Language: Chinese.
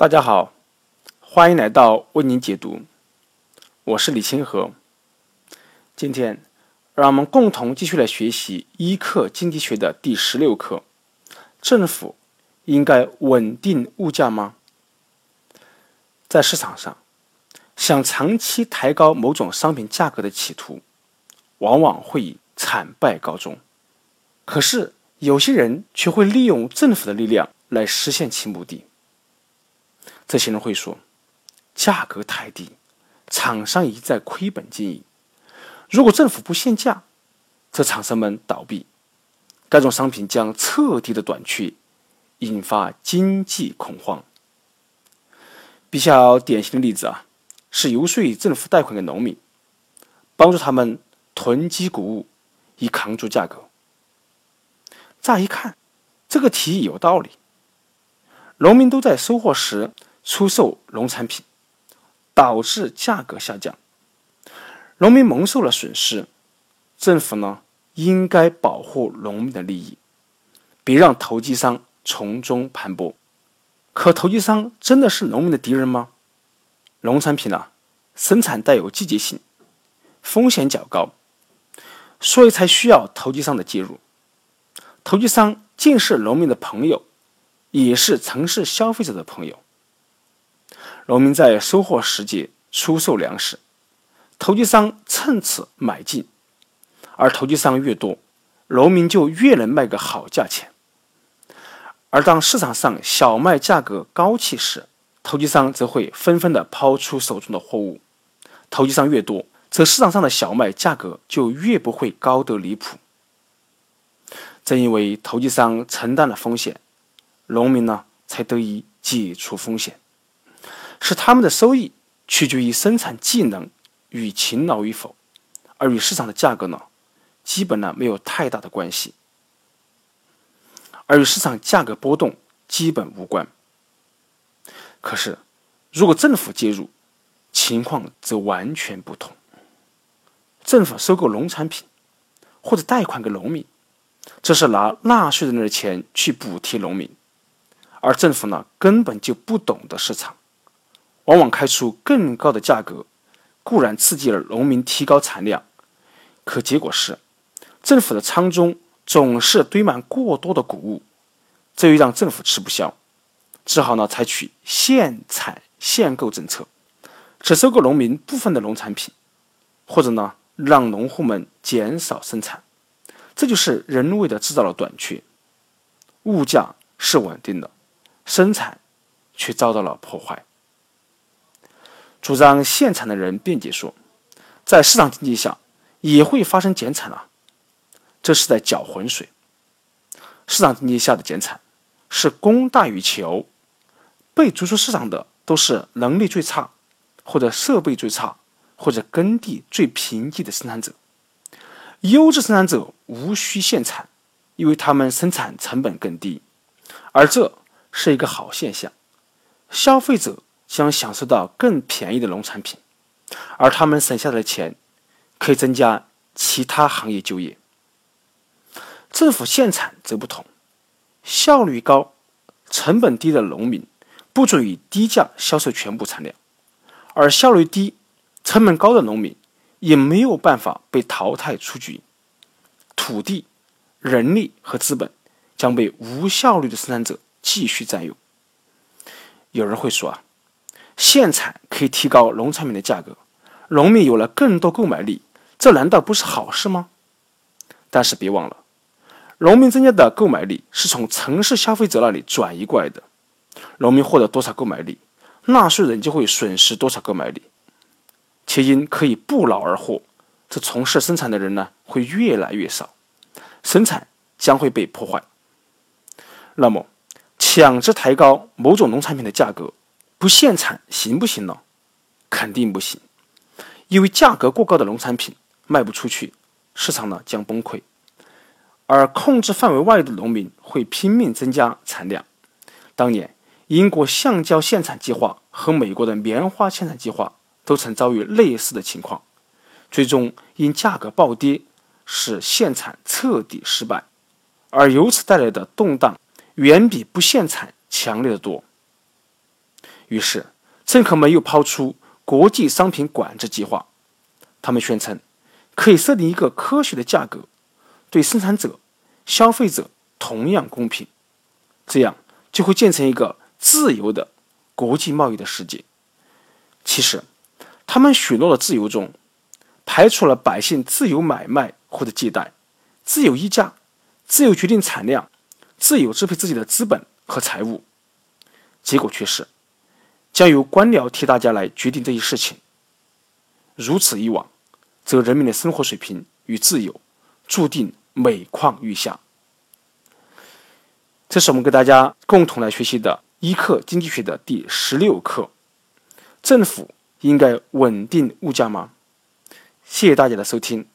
大家好，欢迎来到为您解读，我是李清河。今天，让我们共同继续来学习一课经济学的第十六课：政府应该稳定物价吗？在市场上，想长期抬高某种商品价格的企图，往往会以惨败告终。可是，有些人却会利用政府的力量来实现其目的。这些人会说，价格太低，厂商已在亏本经营。如果政府不限价，则厂商们倒闭，该种商品将彻底的短缺，引发经济恐慌。比较典型的例子啊，是游说政府贷款给农民，帮助他们囤积谷物，以扛住价格。乍一看，这个提议有道理，农民都在收获时。出售农产品，导致价格下降，农民蒙受了损失。政府呢，应该保护农民的利益，别让投机商从中盘剥。可投机商真的是农民的敌人吗？农产品呢，生产带有季节性，风险较高，所以才需要投机商的介入。投机商既是农民的朋友，也是城市消费者的朋友。农民在收获时节出售粮食，投机商趁此买进，而投机商越多，农民就越能卖个好价钱。而当市场上小麦价格高企时，投机商则会纷纷的抛出手中的货物。投机商越多，则市场上的小麦价格就越不会高得离谱。正因为投机商承担了风险，农民呢才得以解除风险。是他们的收益取决于生产技能与勤劳与否，而与市场的价格呢，基本呢没有太大的关系，而与市场价格波动基本无关。可是，如果政府介入，情况则完全不同。政府收购农产品或者贷款给农民，这是拿纳税人的钱去补贴农民，而政府呢根本就不懂得市场。往往开出更高的价格，固然刺激了农民提高产量，可结果是，政府的仓中总是堆满过多的谷物，这又让政府吃不消，只好呢采取限产限购政策，只收购农民部分的农产品，或者呢让农户们减少生产，这就是人为的制造了短缺，物价是稳定的，生产却遭到了破坏。主张限产的人辩解说，在市场经济下也会发生减产啊，这是在搅浑水。市场经济下的减产是供大于求，被逐出市场的都是能力最差，或者设备最差，或者耕地最贫瘠的生产者。优质生产者无需限产，因为他们生产成本更低，而这是一个好现象。消费者。将享受到更便宜的农产品，而他们省下的钱可以增加其他行业就业。政府限产则不同，效率高、成本低的农民不准以低价销售全部产量，而效率低、成本高的农民也没有办法被淘汰出局。土地、人力和资本将被无效率的生产者继续占用。有人会说啊。限产可以提高农产品的价格，农民有了更多购买力，这难道不是好事吗？但是别忘了，农民增加的购买力是从城市消费者那里转移过来的，农民获得多少购买力，纳税人就会损失多少购买力，且因可以不劳而获，这从事生产的人呢会越来越少，生产将会被破坏。那么，强制抬高某种农产品的价格？不限产行不行呢？肯定不行，因为价格过高的农产品卖不出去，市场呢将崩溃，而控制范围外的农民会拼命增加产量。当年英国橡胶限产计划和美国的棉花限产计划都曾遭遇类似的情况，最终因价格暴跌，使限产彻底失败，而由此带来的动荡远比不限产强烈的多。于是，政客们又抛出国际商品管制计划。他们宣称，可以设定一个科学的价格，对生产者、消费者同样公平，这样就会建成一个自由的国际贸易的世界。其实，他们许诺的自由中，排除了百姓自由买卖或者借贷、自由议价、自由决定产量、自由支配自己的资本和财物。结果却是，将由官僚替大家来决定这些事情。如此以往，则人民的生活水平与自由注定每况愈下。这是我们跟大家共同来学习的一课经济学的第十六课：政府应该稳定物价吗？谢谢大家的收听。